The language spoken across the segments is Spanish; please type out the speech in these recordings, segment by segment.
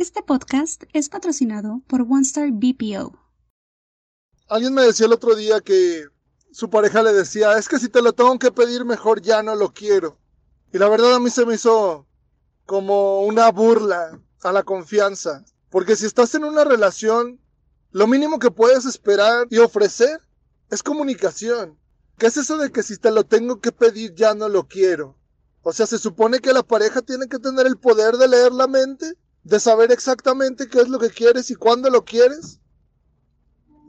Este podcast es patrocinado por OneStar BPO. Alguien me decía el otro día que su pareja le decía, es que si te lo tengo que pedir mejor ya no lo quiero. Y la verdad a mí se me hizo como una burla a la confianza. Porque si estás en una relación, lo mínimo que puedes esperar y ofrecer es comunicación. ¿Qué es eso de que si te lo tengo que pedir ya no lo quiero? O sea, se supone que la pareja tiene que tener el poder de leer la mente, de saber exactamente qué es lo que quieres y cuándo lo quieres.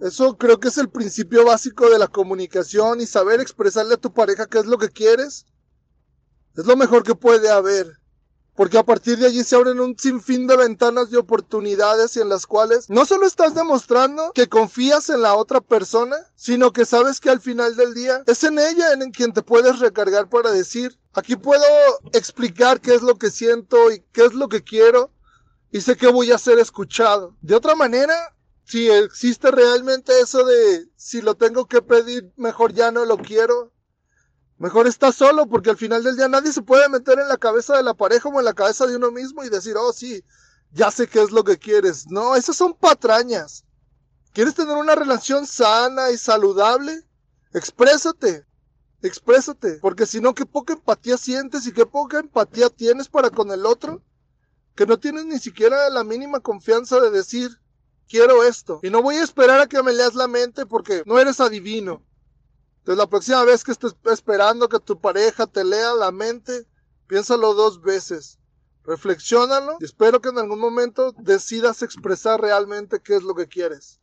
Eso creo que es el principio básico de la comunicación y saber expresarle a tu pareja qué es lo que quieres. Es lo mejor que puede haber. Porque a partir de allí se abren un sinfín de ventanas y oportunidades en las cuales no solo estás demostrando que confías en la otra persona, sino que sabes que al final del día es en ella en quien te puedes recargar para decir, aquí puedo explicar qué es lo que siento y qué es lo que quiero y sé que voy a ser escuchado. De otra manera, si existe realmente eso de si lo tengo que pedir, mejor ya no lo quiero, Mejor estar solo porque al final del día nadie se puede meter en la cabeza de la pareja o en la cabeza de uno mismo y decir, oh sí, ya sé qué es lo que quieres. No, esas son patrañas. ¿Quieres tener una relación sana y saludable? Exprésate. Exprésate. Porque si no, qué poca empatía sientes y qué poca empatía tienes para con el otro. Que no tienes ni siquiera la mínima confianza de decir, quiero esto. Y no voy a esperar a que me leas la mente porque no eres adivino. Entonces la próxima vez que estés esperando que tu pareja te lea la mente, piénsalo dos veces. Reflexiónalo y espero que en algún momento decidas expresar realmente qué es lo que quieres.